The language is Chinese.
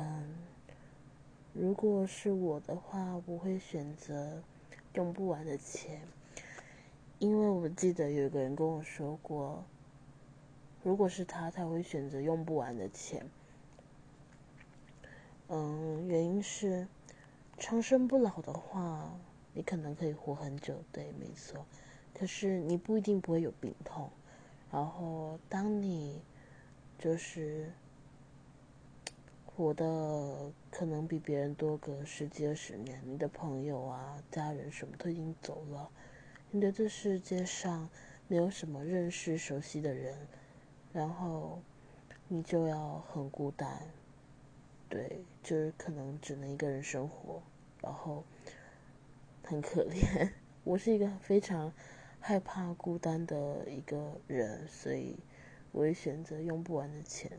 嗯，如果是我的话，我会选择用不完的钱，因为我记得有一个人跟我说过，如果是他，他会选择用不完的钱。嗯，原因是长生不老的话，你可能可以活很久，对，没错。可是你不一定不会有病痛。然后，当你就是活的可能比别人多个十几二十年，你的朋友啊、家人什么都已经走了，你的这世界上没有什么认识、熟悉的人，然后你就要很孤单。对，就是可能只能一个人生活，然后很可怜。我是一个非常害怕孤单的一个人，所以我会选择用不完的钱。